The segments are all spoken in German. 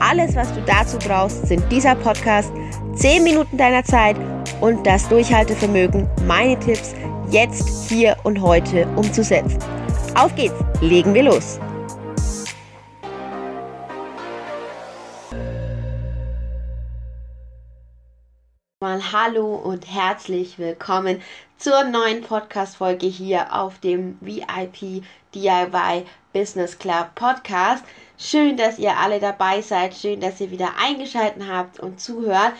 Alles, was du dazu brauchst, sind dieser Podcast, 10 Minuten deiner Zeit und das Durchhaltevermögen, meine Tipps jetzt, hier und heute umzusetzen. Auf geht's, legen wir los. Mal hallo und herzlich willkommen zur neuen Podcast-Folge hier auf dem VIP DIY Business Club Podcast. Schön, dass ihr alle dabei seid. Schön, dass ihr wieder eingeschaltet habt und zuhört.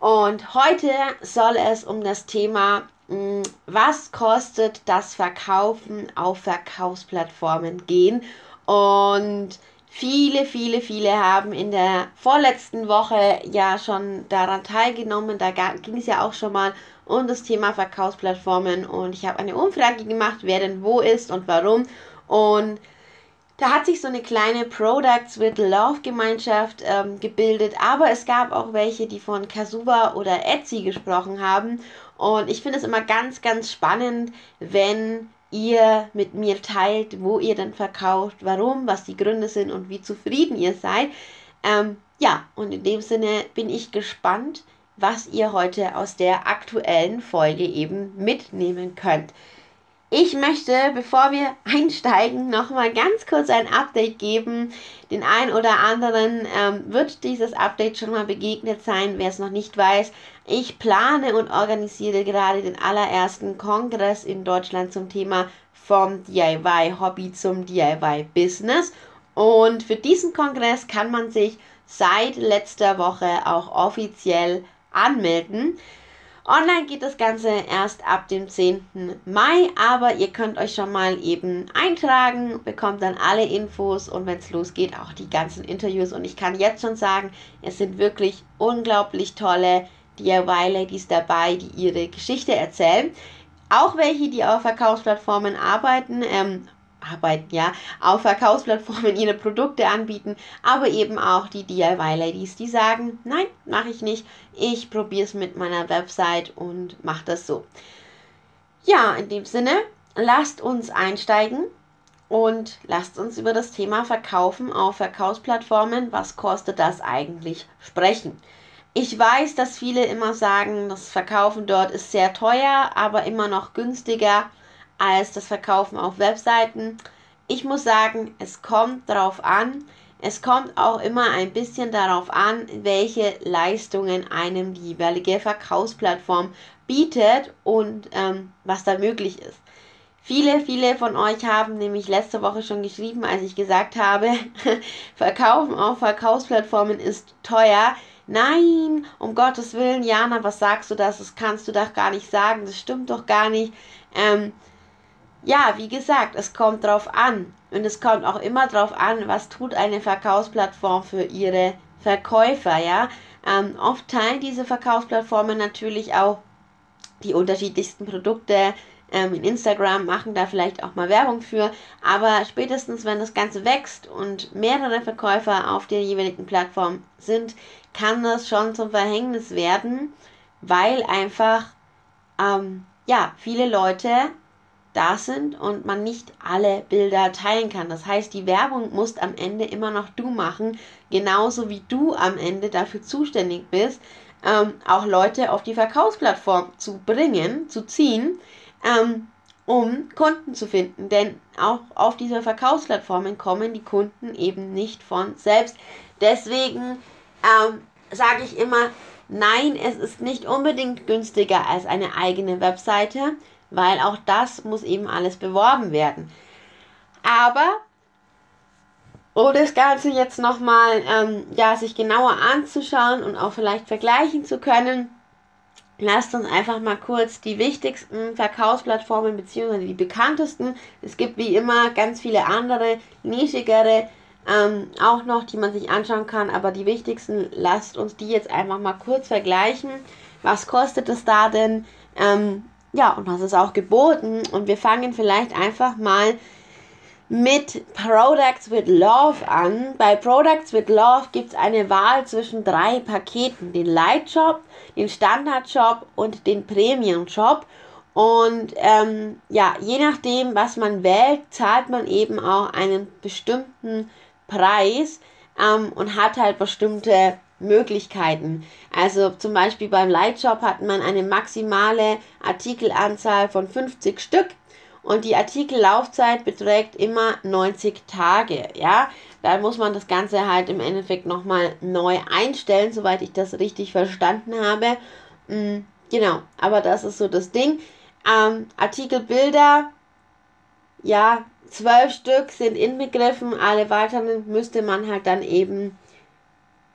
Und heute soll es um das Thema, hm, was kostet das Verkaufen auf Verkaufsplattformen gehen. Und viele, viele, viele haben in der vorletzten Woche ja schon daran teilgenommen. Da ging es ja auch schon mal um das Thema Verkaufsplattformen. Und ich habe eine Umfrage gemacht, wer denn wo ist und warum. Und da hat sich so eine kleine Products with Love Gemeinschaft ähm, gebildet, aber es gab auch welche, die von Kasuba oder Etsy gesprochen haben. Und ich finde es immer ganz, ganz spannend, wenn ihr mit mir teilt, wo ihr dann verkauft, warum, was die Gründe sind und wie zufrieden ihr seid. Ähm, ja, und in dem Sinne bin ich gespannt, was ihr heute aus der aktuellen Folge eben mitnehmen könnt. Ich möchte, bevor wir einsteigen, nochmal ganz kurz ein Update geben. Den einen oder anderen ähm, wird dieses Update schon mal begegnet sein, wer es noch nicht weiß. Ich plane und organisiere gerade den allerersten Kongress in Deutschland zum Thema vom DIY-Hobby zum DIY-Business. Und für diesen Kongress kann man sich seit letzter Woche auch offiziell anmelden. Online geht das Ganze erst ab dem 10. Mai, aber ihr könnt euch schon mal eben eintragen, bekommt dann alle Infos und wenn es losgeht, auch die ganzen Interviews. Und ich kann jetzt schon sagen, es sind wirklich unglaublich tolle DIY-Ladies dabei, die ihre Geschichte erzählen. Auch welche, die auf Verkaufsplattformen arbeiten, ähm, arbeiten, ja, auf Verkaufsplattformen ihre Produkte anbieten, aber eben auch die DIY-Ladies, die sagen, nein, mache ich nicht, ich probiere es mit meiner Website und mache das so. Ja, in dem Sinne, lasst uns einsteigen und lasst uns über das Thema Verkaufen auf Verkaufsplattformen, was kostet das eigentlich, sprechen. Ich weiß, dass viele immer sagen, das Verkaufen dort ist sehr teuer, aber immer noch günstiger als das Verkaufen auf Webseiten. Ich muss sagen, es kommt darauf an. Es kommt auch immer ein bisschen darauf an, welche Leistungen einem die jeweilige Verkaufsplattform bietet und ähm, was da möglich ist. Viele, viele von euch haben nämlich letzte Woche schon geschrieben, als ich gesagt habe, Verkaufen auf Verkaufsplattformen ist teuer. Nein, um Gottes Willen, Jana, was sagst du das? Das kannst du doch gar nicht sagen. Das stimmt doch gar nicht. Ähm, ja, wie gesagt, es kommt drauf an. Und es kommt auch immer drauf an, was tut eine Verkaufsplattform für ihre Verkäufer, ja. Ähm, oft teilen diese Verkaufsplattformen natürlich auch die unterschiedlichsten Produkte ähm, in Instagram, machen da vielleicht auch mal Werbung für. Aber spätestens, wenn das Ganze wächst und mehrere Verkäufer auf der jeweiligen Plattform sind, kann das schon zum Verhängnis werden, weil einfach ähm, ja, viele Leute da sind und man nicht alle Bilder teilen kann. Das heißt, die Werbung musst am Ende immer noch du machen, genauso wie du am Ende dafür zuständig bist, ähm, auch Leute auf die Verkaufsplattform zu bringen, zu ziehen, ähm, um Kunden zu finden. Denn auch auf diese Verkaufsplattformen kommen die Kunden eben nicht von selbst. Deswegen ähm, sage ich immer, nein, es ist nicht unbedingt günstiger als eine eigene Webseite weil auch das muss eben alles beworben werden. Aber, um das Ganze jetzt nochmal ähm, ja, sich genauer anzuschauen und auch vielleicht vergleichen zu können, lasst uns einfach mal kurz die wichtigsten Verkaufsplattformen bzw. die bekanntesten. Es gibt wie immer ganz viele andere, nischigere ähm, auch noch, die man sich anschauen kann. Aber die wichtigsten, lasst uns die jetzt einfach mal kurz vergleichen. Was kostet es da denn? Ähm, ja, und was ist auch geboten? Und wir fangen vielleicht einfach mal mit Products with Love an. Bei Products with Love gibt es eine Wahl zwischen drei Paketen. Den Light Shop, den Standard Shop und den Premium Shop. Und ähm, ja, je nachdem, was man wählt, zahlt man eben auch einen bestimmten Preis ähm, und hat halt bestimmte Möglichkeiten. Also zum Beispiel beim Lightshop hat man eine maximale Artikelanzahl von 50 Stück und die Artikellaufzeit beträgt immer 90 Tage. Ja, da muss man das Ganze halt im Endeffekt nochmal neu einstellen, soweit ich das richtig verstanden habe. Mhm, genau, aber das ist so das Ding. Ähm, Artikelbilder, ja, zwölf Stück sind inbegriffen, alle weiteren müsste man halt dann eben,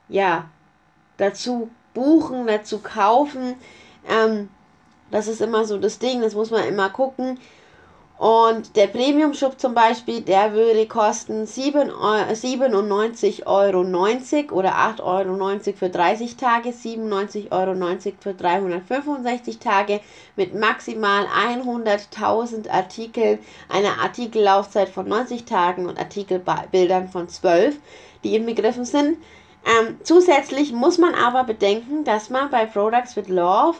ja, dazu buchen, dazu kaufen. Ähm, das ist immer so das Ding, das muss man immer gucken. Und der Premium Shop zum Beispiel, der würde kosten 97,90 Euro oder 8,90 Euro für 30 Tage, 97,90 Euro für 365 Tage mit maximal 100.000 Artikeln, einer Artikellaufzeit von 90 Tagen und Artikelbildern von 12, die inbegriffen sind. Ähm, zusätzlich muss man aber bedenken, dass man bei Products with Love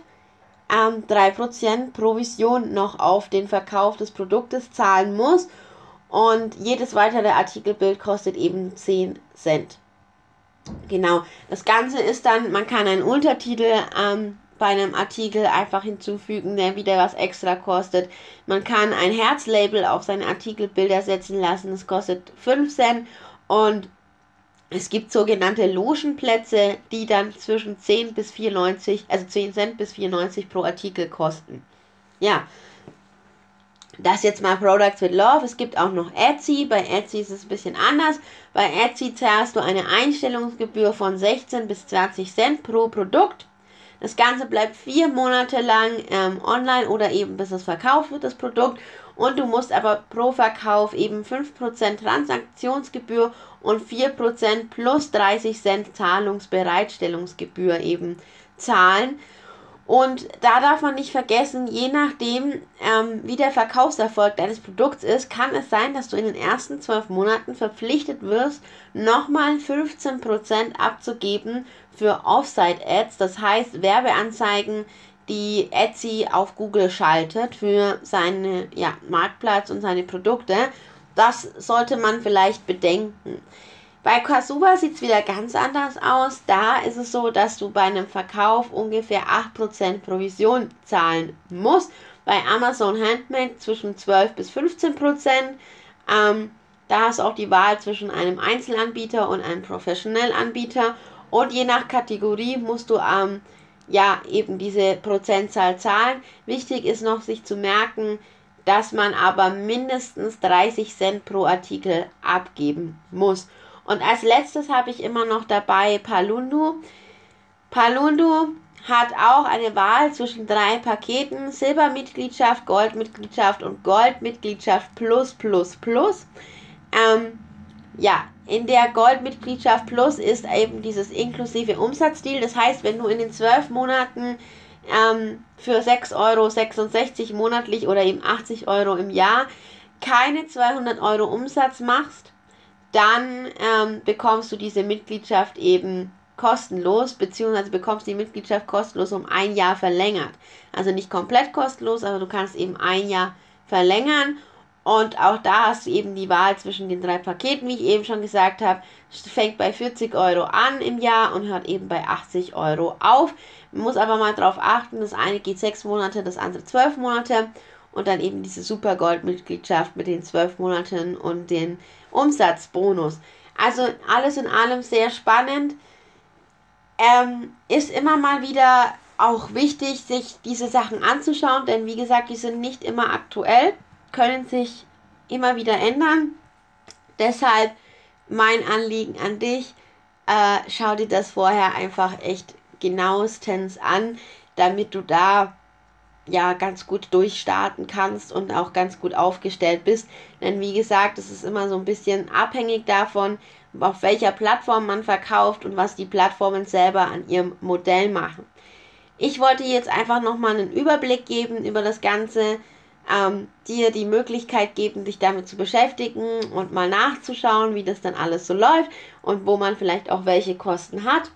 ähm, 3% Provision noch auf den Verkauf des Produktes zahlen muss. Und jedes weitere Artikelbild kostet eben 10 Cent. Genau. Das Ganze ist dann, man kann einen Untertitel ähm, bei einem Artikel einfach hinzufügen, der wieder was extra kostet. Man kann ein Herzlabel auf seine Artikelbilder setzen lassen. Das kostet 5 Cent. Und es gibt sogenannte Logenplätze, die dann zwischen 10 bis 94, also 10 Cent bis 94 pro Artikel kosten. Ja, das jetzt mal Products with Love. Es gibt auch noch Etsy. Bei Etsy ist es ein bisschen anders. Bei Etsy zahlst du eine Einstellungsgebühr von 16 bis 20 Cent pro Produkt. Das Ganze bleibt vier Monate lang ähm, online oder eben bis es verkauft wird, das Produkt. Und du musst aber pro Verkauf eben 5% Transaktionsgebühr und 4% plus 30 Cent Zahlungsbereitstellungsgebühr eben zahlen. Und da darf man nicht vergessen, je nachdem, ähm, wie der Verkaufserfolg deines Produkts ist, kann es sein, dass du in den ersten zwölf Monaten verpflichtet wirst, nochmal 15% abzugeben für Offsite-Ads, das heißt Werbeanzeigen, die Etsy auf Google schaltet für seinen ja, Marktplatz und seine Produkte. Das sollte man vielleicht bedenken. Bei Kasuba sieht es wieder ganz anders aus. Da ist es so, dass du bei einem Verkauf ungefähr 8% Provision zahlen musst. Bei Amazon Handmade zwischen 12 bis 15%. Ähm, da hast du auch die Wahl zwischen einem Einzelanbieter und einem Professional-Anbieter. Und je nach Kategorie musst du ähm, ja eben diese Prozentzahl zahlen. Wichtig ist noch, sich zu merken, dass man aber mindestens 30 Cent pro Artikel abgeben muss. Und als letztes habe ich immer noch dabei Palundu. Palundu hat auch eine Wahl zwischen drei Paketen: Silbermitgliedschaft, Goldmitgliedschaft und Goldmitgliedschaft plus plus plus. Ähm, ja, in der Goldmitgliedschaft Plus ist eben dieses inklusive Umsatzdeal. Das heißt, wenn du in den zwölf Monaten ähm, für 6,66 Euro monatlich oder eben 80 Euro im Jahr keine 200 Euro Umsatz machst, dann ähm, bekommst du diese Mitgliedschaft eben kostenlos, beziehungsweise bekommst die Mitgliedschaft kostenlos um ein Jahr verlängert. Also nicht komplett kostenlos, aber du kannst eben ein Jahr verlängern und auch da hast du eben die Wahl zwischen den drei Paketen, wie ich eben schon gesagt habe. Fängt bei 40 Euro an im Jahr und hört eben bei 80 Euro auf. Man muss aber mal darauf achten, das eine geht sechs Monate, das andere zwölf Monate. Und dann eben diese Super Gold-Mitgliedschaft mit den zwölf Monaten und den Umsatzbonus. Also alles in allem sehr spannend. Ähm, ist immer mal wieder auch wichtig, sich diese Sachen anzuschauen, denn wie gesagt, die sind nicht immer aktuell können sich immer wieder ändern. Deshalb mein Anliegen an dich, äh, schau dir das vorher einfach echt genauestens an, damit du da ja ganz gut durchstarten kannst und auch ganz gut aufgestellt bist. Denn wie gesagt, es ist immer so ein bisschen abhängig davon, auf welcher Plattform man verkauft und was die Plattformen selber an ihrem Modell machen. Ich wollte jetzt einfach nochmal einen Überblick geben über das Ganze, ähm, dir die Möglichkeit geben, dich damit zu beschäftigen und mal nachzuschauen, wie das dann alles so läuft und wo man vielleicht auch welche Kosten hat.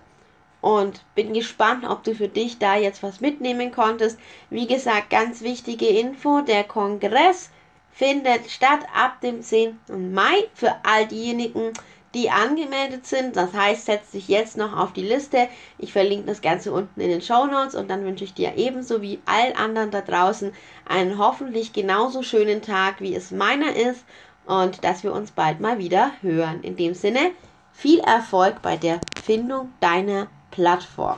Und bin gespannt, ob du für dich da jetzt was mitnehmen konntest. Wie gesagt, ganz wichtige Info, der Kongress findet statt ab dem 10. Mai für all diejenigen, die angemeldet sind. Das heißt, setz dich jetzt noch auf die Liste. Ich verlinke das Ganze unten in den Show Notes und dann wünsche ich dir ebenso wie allen anderen da draußen einen hoffentlich genauso schönen Tag, wie es meiner ist und dass wir uns bald mal wieder hören. In dem Sinne, viel Erfolg bei der Findung deiner Plattform.